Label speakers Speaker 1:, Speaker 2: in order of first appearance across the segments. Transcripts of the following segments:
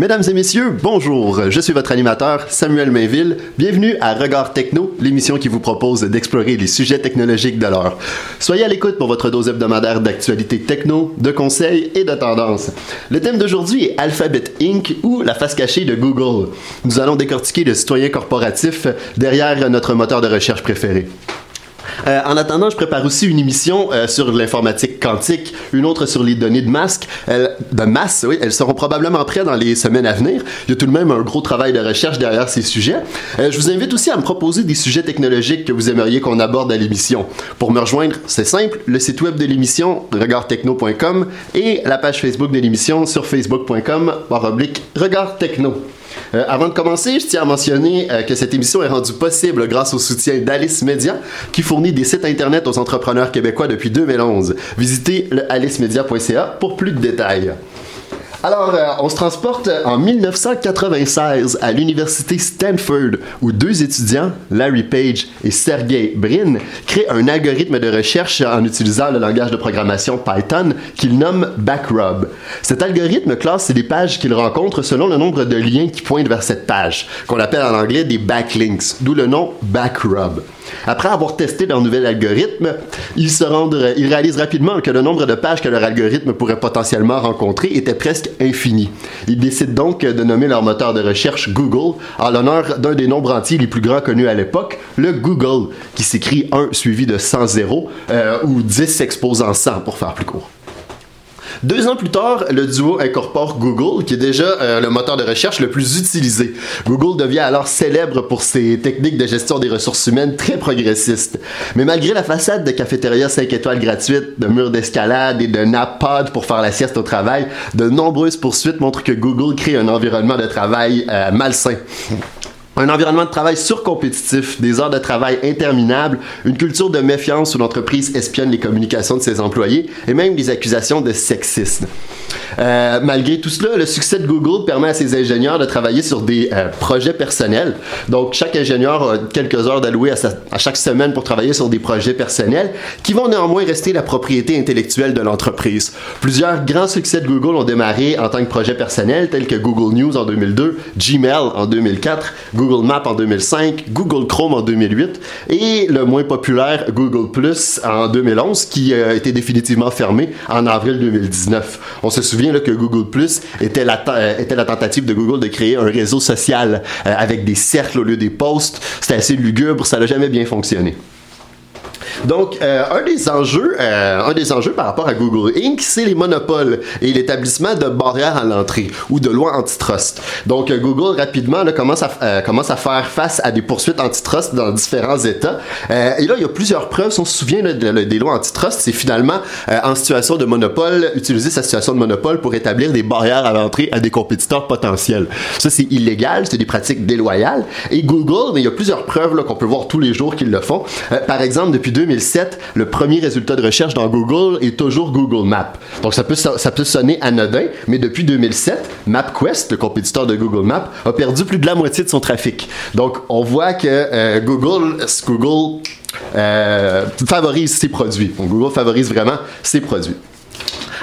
Speaker 1: Mesdames et messieurs, bonjour. Je suis votre animateur Samuel Mainville. Bienvenue à Regard Techno, l'émission qui vous propose d'explorer les sujets technologiques de l'heure. Soyez à l'écoute pour votre dose hebdomadaire d'actualité techno, de conseils et de tendances. Le thème d'aujourd'hui est Alphabet Inc. ou la face cachée de Google. Nous allons décortiquer le citoyen corporatif derrière notre moteur de recherche préféré. Euh, en attendant, je prépare aussi une émission euh, sur l'informatique quantique, une autre sur les données de masque, de masse. Elles seront probablement prêtes dans les semaines à venir. Il y a tout de même un gros travail de recherche derrière ces sujets. Euh, je vous invite aussi à me proposer des sujets technologiques que vous aimeriez qu'on aborde à l'émission. Pour me rejoindre, c'est simple, le site web de l'émission regardtechno.com et la page Facebook de l'émission sur facebook.com regardtechno. Euh, avant de commencer, je tiens à mentionner euh, que cette émission est rendue possible grâce au soutien d'Alice Media, qui fournit des sites internet aux entrepreneurs québécois depuis 2011. Visitez le alicemedia.ca pour plus de détails. Alors, euh, on se transporte en 1996 à l'université Stanford, où deux étudiants, Larry Page et Sergey Brin, créent un algorithme de recherche en utilisant le langage de programmation Python qu'ils nomment Backrub. Cet algorithme classe les pages qu'ils rencontrent selon le nombre de liens qui pointent vers cette page, qu'on appelle en anglais des backlinks, d'où le nom Backrub. Après avoir testé leur nouvel algorithme, ils, se rendent, ils réalisent rapidement que le nombre de pages que leur algorithme pourrait potentiellement rencontrer était presque infini. Ils décident donc de nommer leur moteur de recherche Google en l'honneur d'un des nombres entiers les plus grands connus à l'époque, le Google, qui s'écrit 1 suivi de 100 zéros, euh, ou 10 s'exposant 100 pour faire plus court. Deux ans plus tard, le duo incorpore Google, qui est déjà euh, le moteur de recherche le plus utilisé. Google devient alors célèbre pour ses techniques de gestion des ressources humaines très progressistes. Mais malgré la façade de cafétéria 5 étoiles gratuites, de murs d'escalade et de nap pod pour faire la sieste au travail, de nombreuses poursuites montrent que Google crée un environnement de travail euh, malsain un environnement de travail surcompétitif, des heures de travail interminables, une culture de méfiance où l'entreprise espionne les communications de ses employés et même des accusations de sexisme. Euh, malgré tout cela, le succès de Google permet à ses ingénieurs de travailler sur des euh, projets personnels. Donc, chaque ingénieur a quelques heures d'allouer à, chaque semaine pour travailler sur des projets personnels qui vont néanmoins rester la propriété intellectuelle de l'entreprise. Plusieurs grands succès de Google ont démarré en tant que projet personnel, tels que Google News en 2002, Gmail en 2004, Google Maps en 2005, Google Chrome en 2008 et le moins populaire Google Plus en 2011 qui a été définitivement fermé en avril 2019. On se souvient que Google Plus était la, euh, était la tentative de Google de créer un réseau social euh, avec des cercles au lieu des posts. C'était assez lugubre, ça n'a jamais bien fonctionné. Donc, euh, un des enjeux, euh, un des enjeux par rapport à Google Inc., c'est les monopoles et l'établissement de barrières à l'entrée ou de lois antitrust. Donc, euh, Google rapidement commence à faire face à des poursuites antitrust dans différents États. et là, il y a plusieurs preuves. Si on se souvient des lois antitrust, c'est finalement en situation de monopole utiliser sa situation de monopole pour établir des barrières à l'entrée à des compétiteurs potentiels. Ça, c'est illégal, c'est des pratiques déloyales. Et Google, mais il y a plusieurs preuves qu'on peut voir tous les jours qu'ils le font. par exemple, depuis 2007, le premier résultat de recherche dans Google est toujours Google Maps. Donc ça peut, ça peut sonner anodin, mais depuis 2007, MapQuest, le compétiteur de Google Maps, a perdu plus de la moitié de son trafic. Donc on voit que euh, Google, euh, favorise ses produits. Google favorise vraiment ses produits.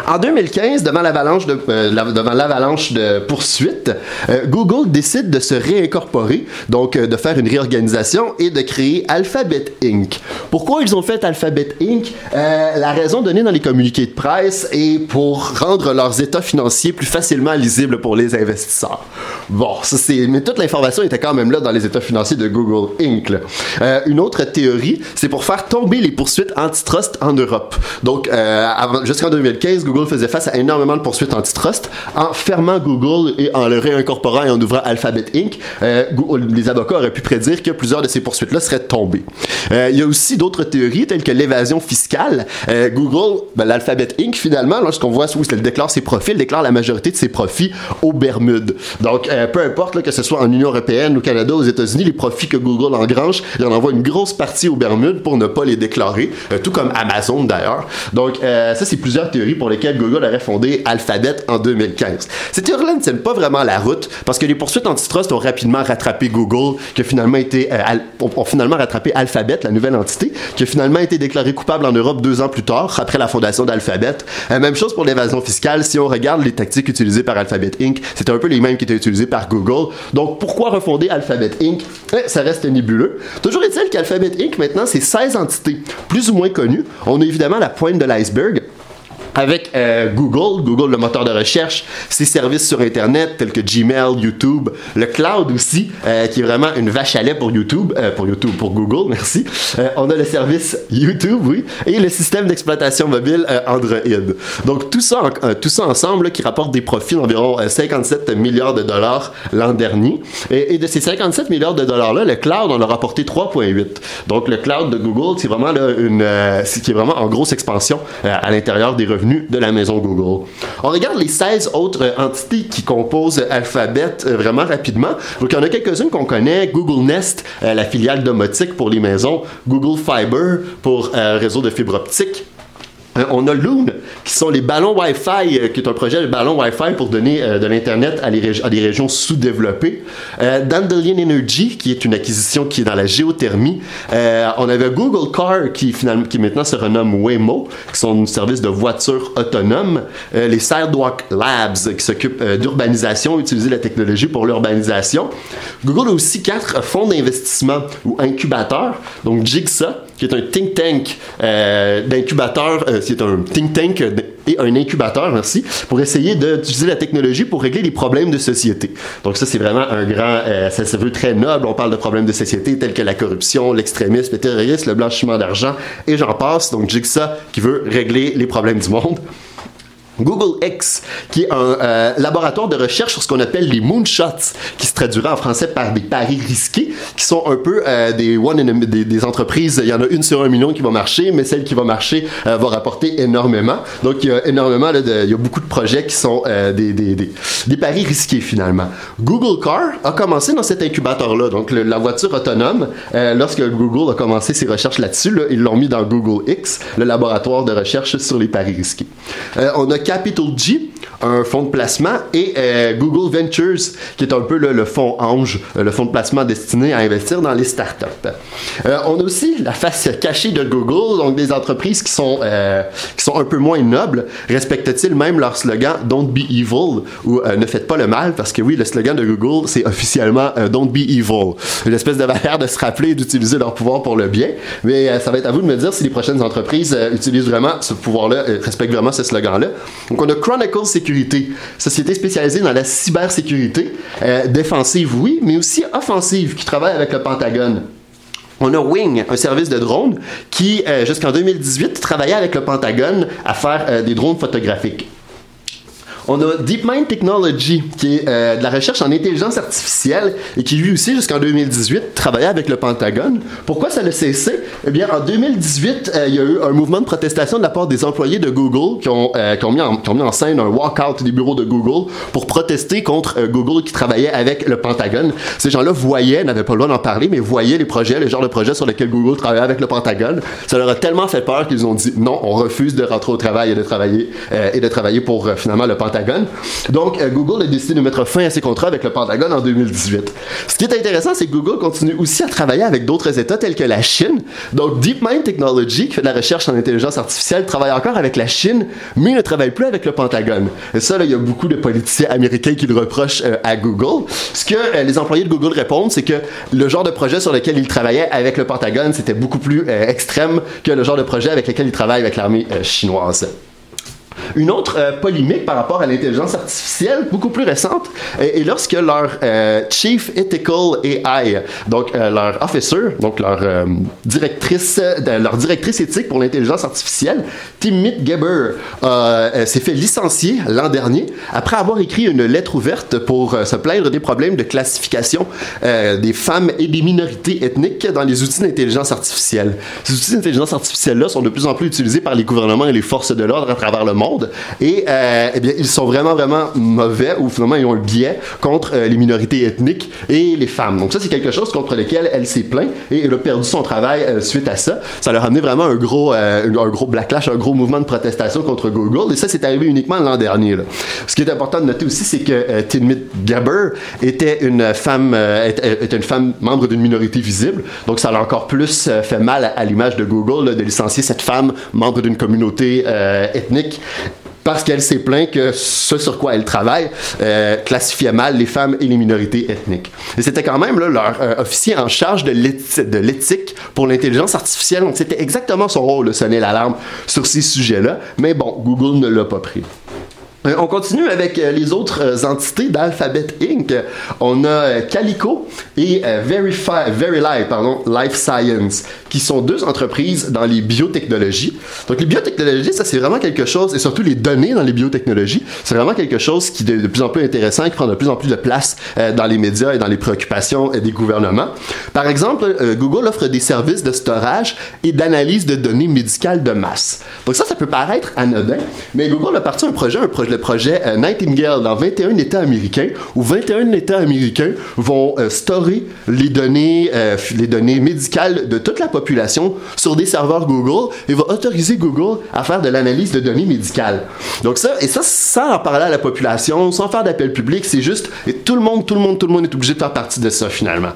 Speaker 1: En 2015, devant l'avalanche de, euh, poursuites, euh, Google décide de se réincorporer, donc euh, de faire une réorganisation et de créer Alphabet Inc. Pourquoi ils ont fait Alphabet Inc? La raison donnée dans les communiqués de presse est pour rendre leurs états financiers plus facilement lisibles pour les investisseurs. Bon, c'est, mais toute l'information était quand même là dans les états financiers de Google Inc. une autre théorie, c'est pour faire tomber les poursuites antitrust en Europe. Donc, jusqu'en 2015, Google faisait face à énormément de poursuites antitrust. En fermant Google et en le réincorporant et en ouvrant Alphabet Inc., euh, les avocats auraient pu prédire que plusieurs de ces poursuites-là seraient tombées. Euh, il y a aussi d'autres théories telles que l'évasion fiscale. Euh, Google, ben, l'Alphabet Inc., finalement, lorsqu'on voit où elle déclare ses profits, elle déclare la majorité de ses profits aux Bermudes. Donc, peu importe que ce soit en Union européenne, au Canada, aux États-Unis, les profits que Google engrange, il en envoie une grosse partie aux Bermudes pour ne pas les déclarer, tout comme Amazon d'ailleurs. Donc, ça, c'est plusieurs théories pour lesquelles Google aurait fondé Alphabet en 2015. Cette théorie-là ne tienne pas vraiment la route parce que les poursuites antitrust ont rapidement rattrapé Google, qui a finalement été, euh, ont finalement rattrapé Alphabet, la nouvelle entité, qui a finalement été déclarée coupable en Europe deux ans plus tard, après la fondation d'Alphabet. Euh, même chose pour l'évasion fiscale. Si on regarde les tactiques utilisées par Alphabet Inc., c'était un peu les mêmes qui étaient utilisées par Google. Donc, pourquoi refonder Alphabet Inc?? Eh, ça reste nébuleux. Toujours est-il qu'Alphabet Inc., maintenant, c'est 16 entités, plus ou moins connues. On a évidemment la pointe de l'iceberg avec euh, Google, Google le moteur de recherche, ses services sur Internet tels que Gmail, YouTube, le cloud aussi, euh, qui est vraiment une vache à lait pour YouTube, euh, pour YouTube, pour Google, merci. on a le service YouTube, oui, et le système d'exploitation mobile Android. Donc tout ça, tout ça ensemble qui rapporte des profits d'environ 57 milliards de dollars l'an dernier. Et, de ces 57 milliards de dollars-là, le cloud en a rapporté 3,8. Donc le cloud de Google, c'est vraiment une, qui est vraiment en grosse expansion à l'intérieur des revenus de la maison Google. On regarde les 16 autres entités qui composent Alphabet euh, vraiment rapidement. Donc, il y en a quelques-unes qu'on connaît. Google Nest, euh, la filiale domotique pour les maisons. Google Fiber pour euh, réseau de fibre optique. Euh, on a Loon, qui sont les ballons Wi-Fi, euh, qui est un projet de ballons Wi-Fi pour donner euh, de l'Internet à, des régions sous-développées. Dandelion Energy, qui est une acquisition qui est dans la géothermie. on avait Google Car, qui, finalement, qui maintenant se renomme Waymo, qui sont un service de voitures autonomes. les Sidewalk Labs, qui s'occupent d'urbanisation, utiliser la technologie pour l'urbanisation. Google a aussi quatre fonds d'investissement ou incubateurs. Donc Jigsaw, qui est un think tank d'incubateurs c'est un think tank et un incubateur, merci, pour essayer d'utiliser la technologie pour régler les problèmes de société. Donc ça, c'est vraiment un grand, euh, ça se veut très noble. On parle de problèmes de société tels que la corruption, l'extrémisme, le terrorisme, le blanchiment d'argent, et j'en passe. Donc Jigsaw qui veut régler les problèmes du monde. Google X, qui est un euh, laboratoire de recherche sur ce qu'on appelle les moonshots, qui se traduira en français par des paris risqués, qui sont un peu euh, des, one des, entreprises. Il y en a une sur un million qui va marcher, mais celle qui va marcher euh, va rapporter énormément. Donc, il y a énormément, il y a beaucoup de projets qui sont des, des, des, paris risqués finalement. Google Car a commencé dans cet incubateur-là, donc la voiture autonome. lorsque Google a commencé ses recherches là-dessus, là, ils l'ont mis dans Google X, le laboratoire de recherche sur les paris risqués. on a Capital G, un fonds de placement, et euh, Google Ventures, qui est un peu le fonds ange, euh, le fonds de placement destiné à investir dans les startups. Euh, on a aussi la face cachée de Google, donc des entreprises qui sont, qui sont un peu moins nobles. Respectent-ils même leur slogan Don't be evil ou Ne faites pas le mal Parce que oui, le slogan de Google, c'est officiellement Don't be evil. Une espèce de valeur de se rappeler d'utiliser leur pouvoir pour le bien. Mais ça va être à vous de me dire si les prochaines entreprises utilisent vraiment ce pouvoir-là, respectent vraiment ce slogan-là. Donc, on a Chronicle Security, société spécialisée dans la cybersécurité, euh, défensive, oui, mais aussi offensive, qui travaille avec le Pentagone. On a Wing, un service de drone qui, euh, jusqu'en 2018, travaillait avec le Pentagone à faire euh, des drones photographiques. On a DeepMind Technology, qui est euh, de la recherche en intelligence artificielle et qui lui aussi, jusqu'en 2018, travaillait avec le Pentagone. Pourquoi ça l'a cessé? Eh bien, en 2018, euh, il y a eu un mouvement de protestation de la part des employés de Google qui ont, euh, mis, en, scène un walkout des bureaux de Google pour protester contre Google qui travaillait avec le Pentagone. Ces gens-là voyaient, n'avaient pas le droit d'en parler, mais voyaient les projets, les genres de projets sur lesquels Google travaillait avec le Pentagone. Ça leur a tellement fait peur qu'ils ont dit non, on refuse de rentrer au travail et de travailler, et de travailler pour finalement le Pentagone donc, euh, Google a décidé de mettre fin à ses contrats avec le Pentagone en 2018. Ce qui est intéressant, c'est que Google continue aussi à travailler avec d'autres États tels que la Chine. Donc, DeepMind Technology, qui fait de la recherche en intelligence artificielle, travaille encore avec la Chine, mais ne travaille plus avec le Pentagone. Et ça, il y a beaucoup de politiciens américains qui le reprochent euh, à Google. Ce que euh, les employés de Google répondent, c'est que le genre de projet sur lequel ils travaillaient avec le Pentagone, c'était beaucoup plus extrême que le genre de projet avec lequel ils travaillent avec l'armée chinoise. Une autre euh, polémique par rapport à l'intelligence artificielle, beaucoup plus récente, est, lorsque leur euh, Chief Ethical AI, donc euh, leur officer, donc leur directrice, leur directrice éthique pour l'intelligence artificielle, Timmy Geber, s'est fait licencier l'an dernier après avoir écrit une lettre ouverte pour se plaindre des problèmes de classification des femmes et des minorités ethniques dans les outils d'intelligence artificielle. Ces outils d'intelligence artificielle-là sont de plus en plus utilisés par les gouvernements et les forces de l'ordre à travers le monde Et euh, eh bien, ils sont vraiment, vraiment mauvais, ou finalement, ils ont un biais contre euh, les minorités ethniques et les femmes. Donc ça, c'est quelque chose contre lequel elle s'est plainte et elle a perdu son travail euh, suite à ça. Ça leur a amené vraiment un gros, un gros backlash, un gros mouvement de protestation contre Google. Et ça, c'est arrivé uniquement l'an dernier. Ce qui est important de noter aussi, c'est que Tinmit Gabber était une femme, était, une femme membre d'une minorité visible. Donc ça l'a encore plus fait mal à, l'image de Google de licencier cette femme membre d'une communauté ethnique parce qu'elle s'est plaint que ce sur quoi elle travaille euh, classifiait mal les femmes et les minorités ethniques. Et c'était quand même là, leur euh, officier en charge de l'éthique pour l'intelligence artificielle. Donc c'était exactement son rôle de sonner l'alarme sur ces sujets-là. Mais bon, Google ne l'a pas pris. Euh, on continue avec euh, les autres euh, entités d'Alphabet Inc. On a Calico et Verify, Verilife, pardon, Life Science, qui sont deux entreprises dans les biotechnologies. Donc les biotechnologies, ça c'est vraiment quelque chose, et surtout les données dans les biotechnologies, c'est vraiment quelque chose qui est de plus en plus intéressant, qui prend de plus en plus de place dans les médias et dans les préoccupations des gouvernements. Par exemple, Google offre des services de storage et d'analyse de données médicales de masse. Donc ça, ça peut paraître anodin, mais Google a parti un projet, un projet le projet euh, Nightingale dans 21 États américains, où 21 États américains vont euh, storer les données, euh, les données médicales de toute la population sur des serveurs Google et va autoriser Google à faire de l'analyse de données médicales. Donc ça, et ça sans en parler à la population, sans faire d'appel public, c'est juste, et tout le monde, tout le monde, tout le monde est obligé de faire partie de ça finalement.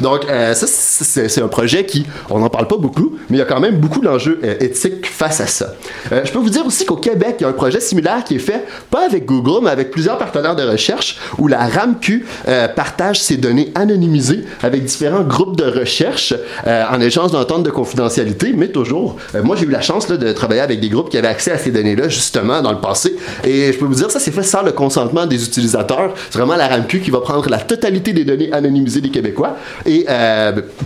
Speaker 1: Donc ça, c'est un projet qui, on n'en parle pas beaucoup, mais il y a quand même beaucoup d'enjeux éthiques face à ça. je peux vous dire aussi qu'au Québec, il y a un projet similaire qui est fait pas avec Google, mais avec plusieurs partenaires de recherche, où la RAMQ euh, partage ses données anonymisées avec différents groupes de recherche euh, en échange d'entente de confidentialité, mais toujours. Euh, moi, j'ai eu la chance de travailler avec des groupes qui avaient accès à ces données-là, justement, dans le passé. Et je peux vous dire, ça, c'est fait sans le consentement des utilisateurs. C'est vraiment la RAMQ qui va prendre la totalité des données anonymisées des Québécois et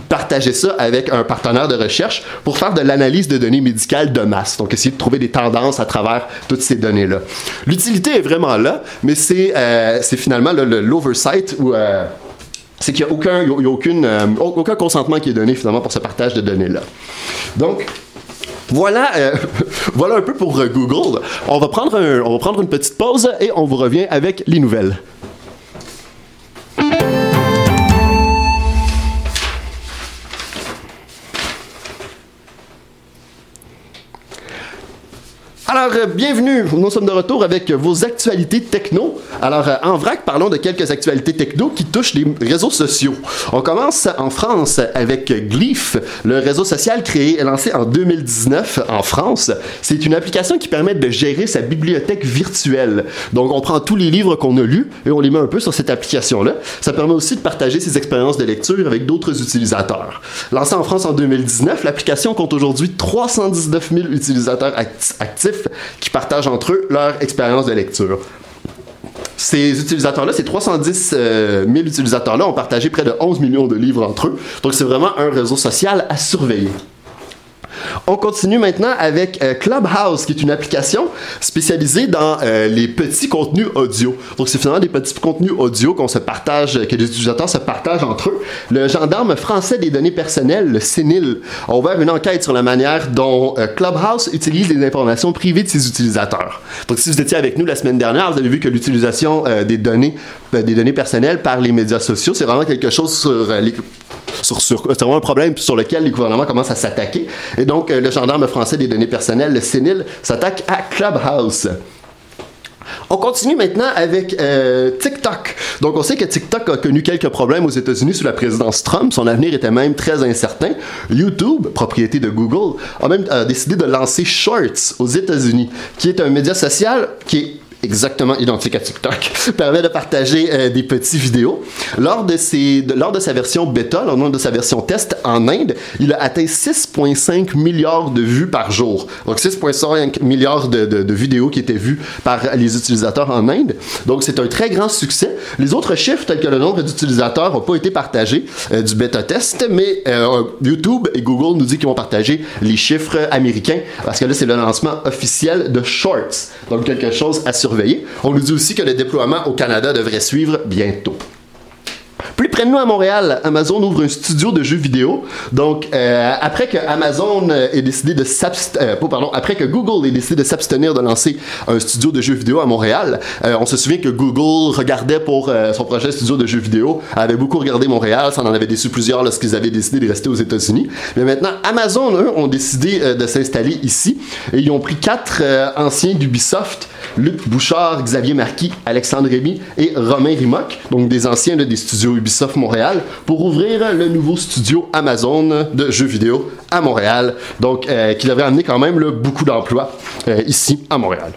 Speaker 1: partager ça avec un partenaire de recherche pour faire de l'analyse de données médicales de masse. Donc, essayer de trouver des tendances à travers toutes ces données-là l'utilité est vraiment là, mais c'est euh, finalement l'oversight où euh, c'est qu'il n'y a, aucun, aucune, euh, aucun consentement qui est donné finalement pour ce partage de données-là. Donc, voilà, voilà un peu pour Google. On va, prendre on va prendre une petite pause et on vous revient avec les nouvelles. Alors, euh, bienvenue. Nous sommes de retour avec vos actualités techno. Alors, euh, en vrac, parlons de quelques actualités techno qui touchent les réseaux sociaux. On commence en France avec Glyph, le réseau social créé et lancé en 2019 en France. C'est une application qui permet de gérer sa bibliothèque virtuelle. Donc, on prend tous les livres qu'on a lus et on les met un peu sur cette application-là. Ça permet aussi de partager ses expériences de lecture avec d'autres utilisateurs. Lancé en France en 2019, l'application compte aujourd'hui 319 000 utilisateurs actifs qui partagent entre eux leur expérience de lecture. Ces utilisateurs-là, ces 310 000 euh, utilisateurs-là ont partagé près de 11 millions de livres entre eux. Donc c'est vraiment un réseau social à surveiller. On continue maintenant avec euh, Clubhouse, qui est une application spécialisée dans euh, les petits contenus audio. Donc, c'est finalement des petits contenus audio qu'on se partage, que les utilisateurs se partagent entre eux. Le gendarme français des données personnelles, le CNIL, a ouvert une enquête sur la manière dont euh, Clubhouse utilise les informations privées de ses utilisateurs. Donc, si vous étiez avec nous la semaine dernière, vous avez vu que l'utilisation des données, des données personnelles par les médias sociaux, c'est vraiment quelque chose sur c'est vraiment un problème sur lequel les gouvernements commencent à s'attaquer. Donc, euh, le gendarme français des données personnelles, le CNIL, s'attaque à Clubhouse. On continue maintenant avec euh, TikTok. Donc, on sait que TikTok a connu quelques problèmes aux États-Unis sous la présidence Trump. Son avenir était même très incertain. YouTube, propriété de Google, a même décidé de lancer Shorts aux États-Unis, qui est un média social qui est exactement identique à TikTok, permet de partager euh, des petits vidéos. Lors de, ses, lors de sa version bêta, lors de sa version test en Inde, il a atteint 6,5 milliards de vues par jour. Donc 6,5 milliards de, vidéos qui étaient vues par les utilisateurs en Inde. Donc c'est un très grand succès. Les autres chiffres, tels que le nombre d'utilisateurs, n'ont pas été partagés euh, du bêta test, mais euh, YouTube et Google nous disent qu'ils vont partager les chiffres américains parce que là c'est le lancement officiel de Shorts. Donc quelque chose à surveiller on nous dit aussi que le déploiement au Canada devrait suivre bientôt. Plus près de nous à Montréal, Amazon ouvre un studio de jeux vidéo. Donc, euh, après que Amazon ait décidé de que Google ait décidé de s'abstenir de lancer un studio de jeux vidéo à Montréal, on se souvient que Google regardait pour son projet studio de jeux vidéo, avait beaucoup regardé Montréal, ça en avait déçu plusieurs lorsqu'ils avaient décidé de rester aux États-Unis. Mais maintenant, Amazon, eux, ont décidé de s'installer ici et ils ont pris quatre anciens d'Ubisoft Luc Bouchard, Xavier Marquis, Alexandre Rémy et Romain Rimoc, donc des anciens des studios Ubisoft Montréal, pour ouvrir le nouveau studio Amazon de jeux vidéo à Montréal, donc euh, qui devrait amener quand même beaucoup d'emplois euh, ici à Montréal.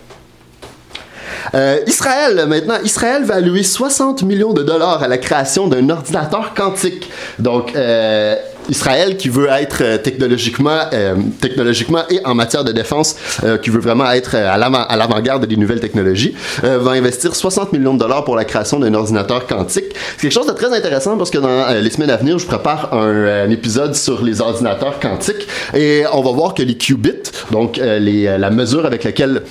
Speaker 1: Euh, Israël, maintenant, Israël va allouer 60 millions de dollars à la création d'un ordinateur quantique. Donc, Israël qui veut être euh, technologiquement, euh, technologiquement et en matière de défense, euh, qui veut vraiment être à l'avant-garde des nouvelles technologies, va investir 60 millions de dollars pour la création d'un ordinateur quantique. C'est quelque chose de très intéressant parce que dans les semaines à venir, je prépare un, épisode sur les ordinateurs quantiques et on va voir que les qubits, donc les, la mesure avec laquelle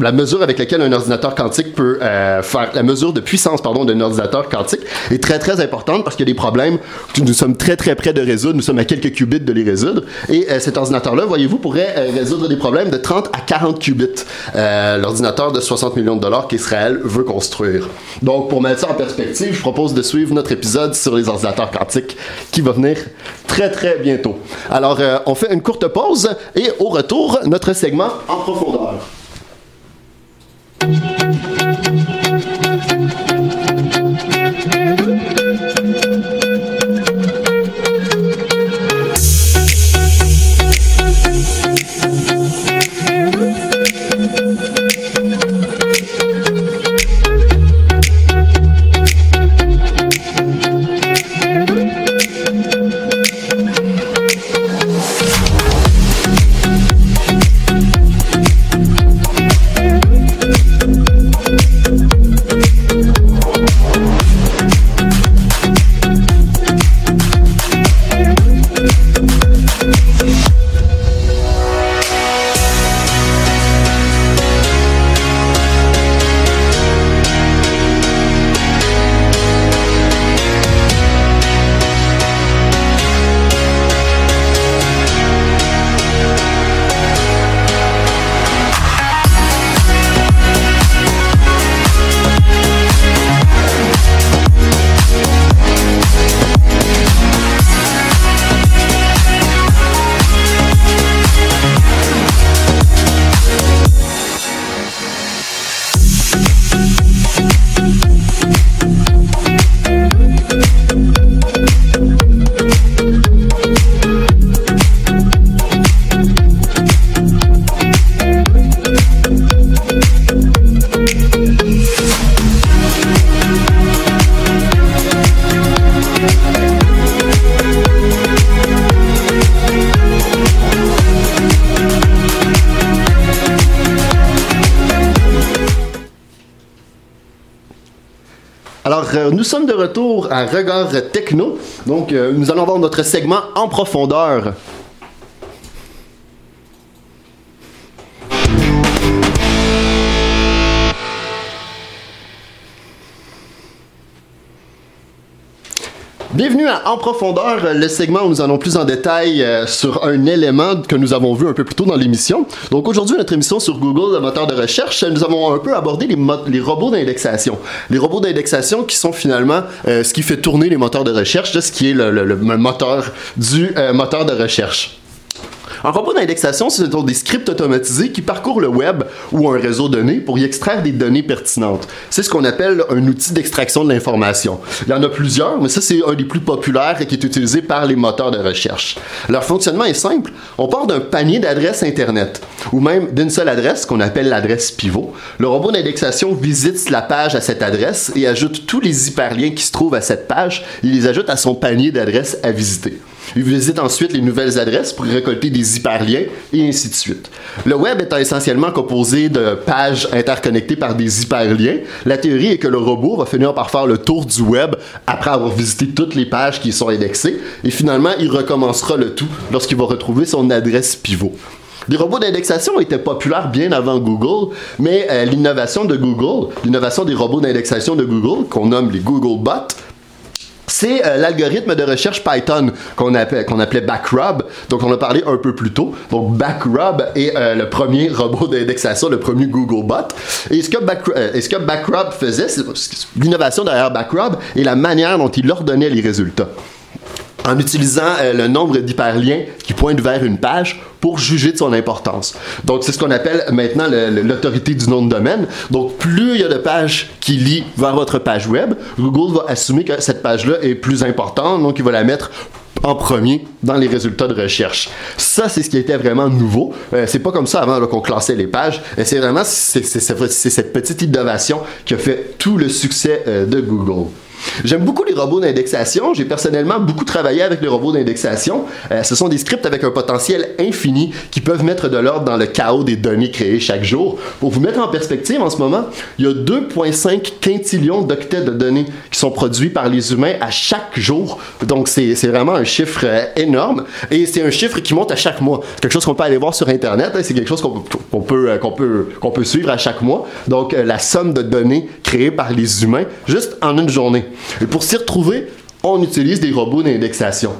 Speaker 1: la mesure avec laquelle un ordinateur quantique peut euh, faire la mesure de puissance pardon d'un ordinateur quantique est très très importante parce qu'il y a des problèmes. Que nous sommes très très près de résoudre. Nous sommes à quelques qubits de les résoudre. Et euh, cet ordinateur là voyez-vous pourrait euh, résoudre des problèmes de 30 à 40 qubits l'ordinateur de 60 millions de dollars qu'Israël veut construire. Donc pour mettre ça en perspective je propose de suivre notre épisode sur les ordinateurs quantiques qui va venir très très bientôt. Alors on fait une courte pause et au retour notre segment en profondeur nous sommes de retour à Regard Techno. Donc, euh, nous allons voir notre segment en profondeur Bienvenue à En profondeur, le segment où nous allons plus en détail euh, sur un élément que nous avons vu un peu plus tôt dans l'émission. Donc aujourd'hui, notre émission sur Google, le moteur de recherche, nous avons un peu abordé les, les robots d'indexation. Les robots d'indexation qui sont finalement euh, ce qui fait tourner les moteurs de recherche, ce qui est le, moteur du euh, moteur de recherche. Un robot d'indexation, ce sont des scripts automatisés qui parcourent le web ou un réseau de données pour y extraire des données pertinentes. C'est ce qu'on appelle un outil d'extraction de l'information. Il y en a plusieurs, mais ça c'est un des plus populaires et qui est utilisé par les moteurs de recherche. Leur fonctionnement est simple. On part d'un panier d'adresses Internet, ou même d'une seule adresse qu'on appelle l'adresse pivot. Le robot d'indexation visite la page à cette adresse et ajoute tous les hyperliens qui se trouvent à cette page. Il les ajoute à son panier d'adresses à visiter. Il visite ensuite les nouvelles adresses pour récolter des hyperliens et ainsi de suite. Le web étant essentiellement composé de pages interconnectées par des hyperliens, la théorie est que le robot va finir par faire le tour du web après avoir visité toutes les pages qui sont indexées et finalement il recommencera le tout lorsqu'il va retrouver son adresse pivot. Les robots d'indexation étaient populaires bien avant Google, mais euh, l'innovation de Google, l'innovation des robots d'indexation de Google, qu'on nomme les Google Bots, c'est euh, l'algorithme de recherche Python qu'on appelait, Backrub. Donc, on a parlé un peu plus tôt. Donc, Backrub est euh, le premier robot d'indexation, le premier Googlebot. Et ce que, Back, et ce que Backrub faisait, c'est l'innovation derrière Backrub et la manière dont il ordonnait les résultats en utilisant euh, le nombre d'hyperliens qui pointent vers une page pour juger de son importance. Donc, c'est ce qu'on appelle maintenant l'autorité du nom de domaine. Donc, plus il y a de pages qui lient vers votre page web, Google va assumer que cette page-là est plus importante, donc il va la mettre en premier dans les résultats de recherche. Ça, c'est ce qui était vraiment nouveau. Euh, c'est pas comme ça avant qu'on classait les pages. C'est vraiment c'est, cette petite innovation qui a fait tout le succès euh, de Google. J'aime beaucoup les robots d'indexation. J'ai personnellement beaucoup travaillé avec les robots d'indexation. Euh, ce sont des scripts avec un potentiel infini qui peuvent mettre de l'ordre dans le chaos des données créées chaque jour. Pour vous mettre en perspective, en ce moment, il y a 2,5 quintillions d'octets de données qui sont produits par les humains à chaque jour. Donc, c'est vraiment un chiffre euh, énorme. Et c'est un chiffre qui monte à chaque mois. C'est quelque chose qu'on peut aller voir sur Internet. Hein. C'est quelque chose qu'on peut, euh, peut, qu'on peut suivre à chaque mois. Donc, la somme de données créées par les humains juste en une journée. Et pour s'y retrouver, on utilise des robots d'indexation.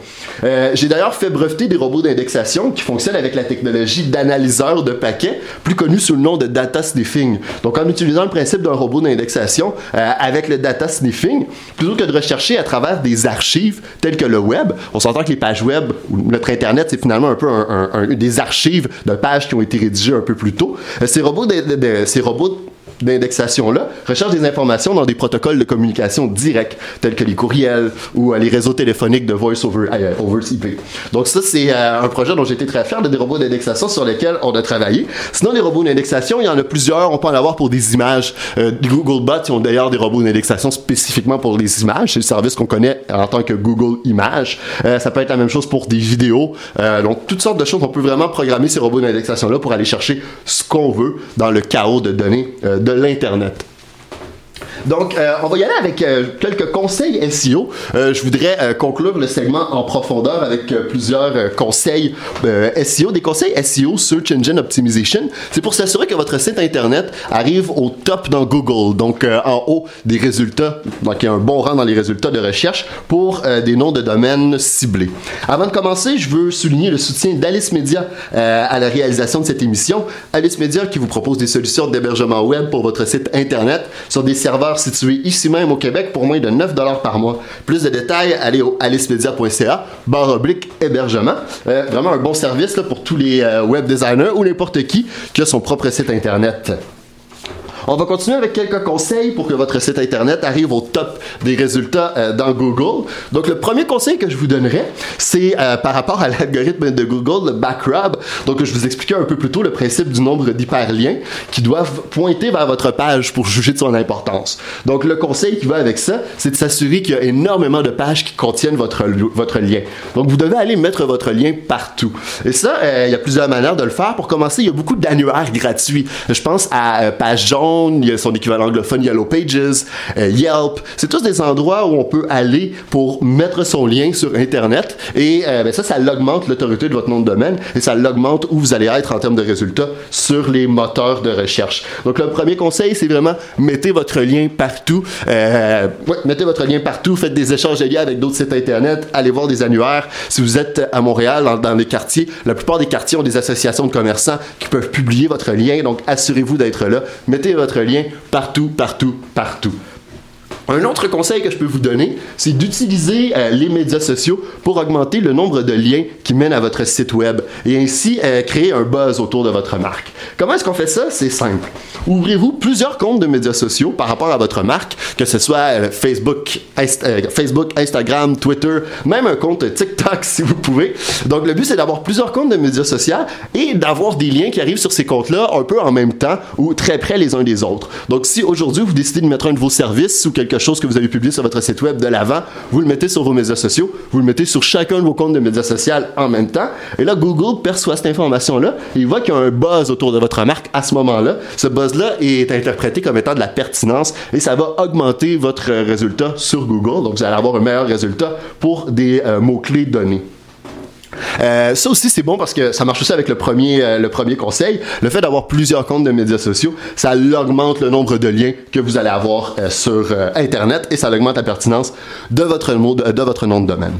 Speaker 1: Euh, j'ai d'ailleurs fait breveter des robots d'indexation qui fonctionnent avec la technologie d'analyseur de paquets, plus connu sous le nom de data sniffing. Donc, en utilisant le principe d'un robot d'indexation euh, avec le data sniffing, plutôt que de rechercher à travers des archives telles que le web, on s'entend que les pages web ou notre Internet, c'est finalement un peu des archives de pages qui ont été rédigées un peu plus tôt. Euh, ces robots d'indexation-là recherche des informations dans des protocoles de communication directs, tels que les courriels ou euh, les réseaux téléphoniques de Voice over, euh, IP. Donc ça, c'est euh, un projet dont été très fier, de des robots d'indexation sur lesquels on a travaillé. Sinon, les robots d'indexation, il y en a plusieurs. On peut en avoir pour des images. Googlebot, ils ont d'ailleurs des robots d'indexation spécifiquement pour les images. C'est le service qu'on connaît en tant que Google Images. ça peut être la même chose pour des vidéos. donc, toutes sortes de choses. On peut vraiment programmer ces robots d'indexation-là pour aller chercher ce qu'on veut dans le chaos de données l'Internet. Donc, euh, on va y aller avec euh, quelques conseils SEO. Euh, je voudrais conclure le segment en profondeur avec plusieurs conseils SEO. Des conseils SEO, Search Engine Optimization. C'est pour s'assurer que votre site Internet arrive au top dans Google, donc en haut des résultats, donc il y a un bon rang dans les résultats de recherche pour des noms de domaines ciblés. Avant de commencer, je veux souligner le soutien d'Alice Media à la réalisation de cette émission. Alice Media qui vous propose des solutions d'hébergement web pour votre site Internet sur des serveurs situé ici même au Québec pour moins de 9 par mois. Plus de détails, allez au alicemedia.ca, barre oblique hébergement. Euh, vraiment un bon service pour tous les euh, web designers ou n'importe qui qui a son propre site internet. On va continuer avec quelques conseils pour que votre site internet arrive au top des résultats euh, dans Google. Donc le premier conseil que je vous donnerais, c'est euh, par rapport à l'algorithme de Google, le backrub. Donc je vous expliquais un peu plus tôt le principe du nombre d'hyperliens qui doivent pointer vers votre page pour juger de son importance. Donc le conseil qui va avec ça, c'est de s'assurer qu'il y a énormément de pages qui contiennent votre, votre lien. Donc vous devez aller mettre votre lien partout. Et ça, euh, il y a plusieurs manières de le faire. Pour commencer, il y a beaucoup d'annuaires gratuits. Je pense à Page Jaune, il y a son équivalent anglophone Yellow Pages, euh, Yelp. C'est tous des endroits où on peut aller pour mettre son lien sur Internet et euh, ben ça, ça augmente l'autorité de votre nom de domaine et ça l'augmente où vous allez être en termes de résultats sur les moteurs de recherche. Donc le premier conseil, c'est vraiment mettez votre lien partout. Euh, mettez votre lien partout, faites des échanges de liens avec d'autres sites Internet, allez voir des annuaires. Si vous êtes à Montréal, dans, dans les quartiers, la plupart des quartiers ont des associations de commerçants qui peuvent publier votre lien, donc assurez-vous d'être là. Mettez votre lien partout, partout, partout. Un autre conseil que je peux vous donner, c'est d'utiliser euh, les médias sociaux pour augmenter le nombre de liens qui mènent à votre site web et ainsi euh, créer un buzz autour de votre marque. Comment est-ce qu'on fait ça? C'est simple. Ouvrez-vous plusieurs comptes de médias sociaux par rapport à votre marque, que ce soit euh, Facebook, Facebook, Instagram, Twitter, même un compte TikTok si vous pouvez. Donc le but c'est d'avoir plusieurs comptes de médias sociaux et d'avoir des liens qui arrivent sur ces comptes-là un peu en même temps ou très près les uns des autres. Donc si aujourd'hui vous décidez de mettre un de vos services ou quelque quelque chose que vous avez publié sur votre site web de l'avant, vous le mettez sur vos médias sociaux, vous le mettez sur chacun de vos comptes de médias sociaux en même temps. Et là, Google perçoit cette information-là et il voit qu'il y a un buzz autour de votre marque à ce moment-là. Ce buzz-là est interprété comme étant de la pertinence et ça va augmenter votre résultat sur Google. Donc, vous allez avoir un meilleur résultat pour des euh, mots-clés donnés. Euh, ça aussi, c'est bon parce que ça marche aussi avec le premier, euh, le premier conseil. Le fait d'avoir plusieurs comptes de médias sociaux, ça augmente le nombre de liens que vous allez avoir euh, sur Internet et ça augmente la pertinence de votre, mot de, votre nom de domaine.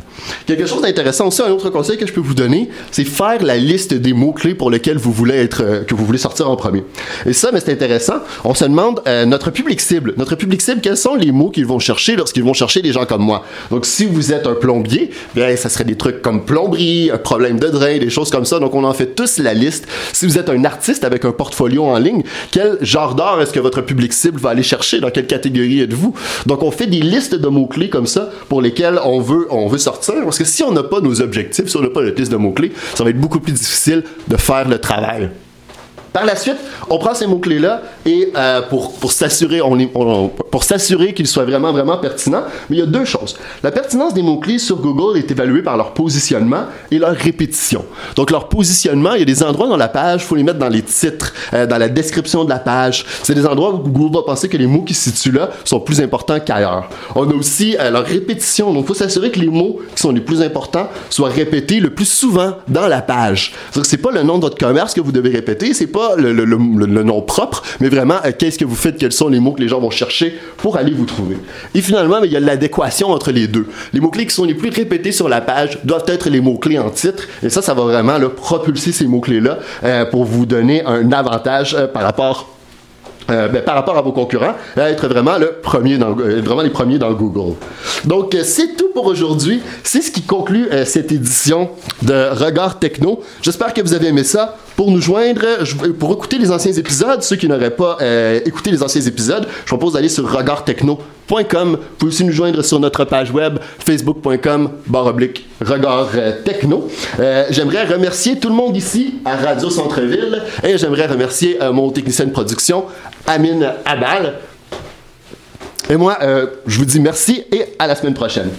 Speaker 1: Quelque chose d'intéressant aussi, un autre conseil que je peux vous donner, c'est faire la liste des mots-clés pour lesquels vous voulez être, que vous voulez sortir en premier. Et ça, mais c'est intéressant. On se demande, notre public cible, notre public cible, quels sont les mots qu'ils vont chercher lorsqu'ils vont chercher des gens comme moi? Donc, si vous êtes un plombier, bien, ça serait des trucs comme plomberie, un problème de drain, des choses comme ça. Donc, on en fait tous la liste. Si vous êtes un artiste avec un portfolio en ligne, quel genre d'art est-ce que votre public cible va aller chercher? Dans quelle catégorie êtes-vous? Donc, on fait des listes de mots-clés comme ça pour lesquels on veut, sortir. Parce que si on n'a pas nos objectifs, si on n'a pas notre liste de mots-clés, ça va être beaucoup plus difficile de faire le travail. Par la suite, on prend ces mots-clés-là et euh, pour, pour s'assurer on, qu'ils soient vraiment, vraiment pertinents, mais il y a deux choses. La pertinence des mots-clés sur Google est évaluée par leur positionnement et leur répétition. Donc, leur positionnement, il y a des endroits dans la page, il faut les mettre dans les titres, euh, dans la description de la page. C'est des endroits où Google va penser que les mots qui se situent là sont plus importants qu'ailleurs. On a aussi euh, leur répétition. Donc, il faut s'assurer que les mots qui sont les plus importants soient répétés le plus souvent dans la page. C'est pas le nom de votre commerce que vous devez répéter, c'est pas le, nom propre, mais vraiment euh, qu'est-ce que vous faites, quels sont les mots que les gens vont chercher pour aller vous trouver. Et finalement, il y a l'adéquation entre les deux. Les mots-clés qui sont les plus répétés sur la page doivent être les mots-clés en titre, et ça, ça va vraiment là, propulser ces mots-clés-là euh, pour vous donner un avantage euh, par rapport ben, par rapport à vos concurrents, être vraiment le premier dans, vraiment les premiers dans Google. Donc, c'est tout pour aujourd'hui. C'est ce qui conclut cette édition de Regard Techno. J'espère que vous avez aimé ça. Pour nous joindre, pour écouter les anciens épisodes, ceux qui n'auraient pas euh, écouté les anciens épisodes, je propose d'aller sur regardtechno.com. Vous pouvez aussi nous joindre sur notre page web facebook.com barre oblique regard euh, techno. Euh, j'aimerais remercier tout le monde ici à Radio Centre-Ville et j'aimerais remercier mon technicien de production, Amine Abal. Et moi, je vous dis merci et à la semaine prochaine.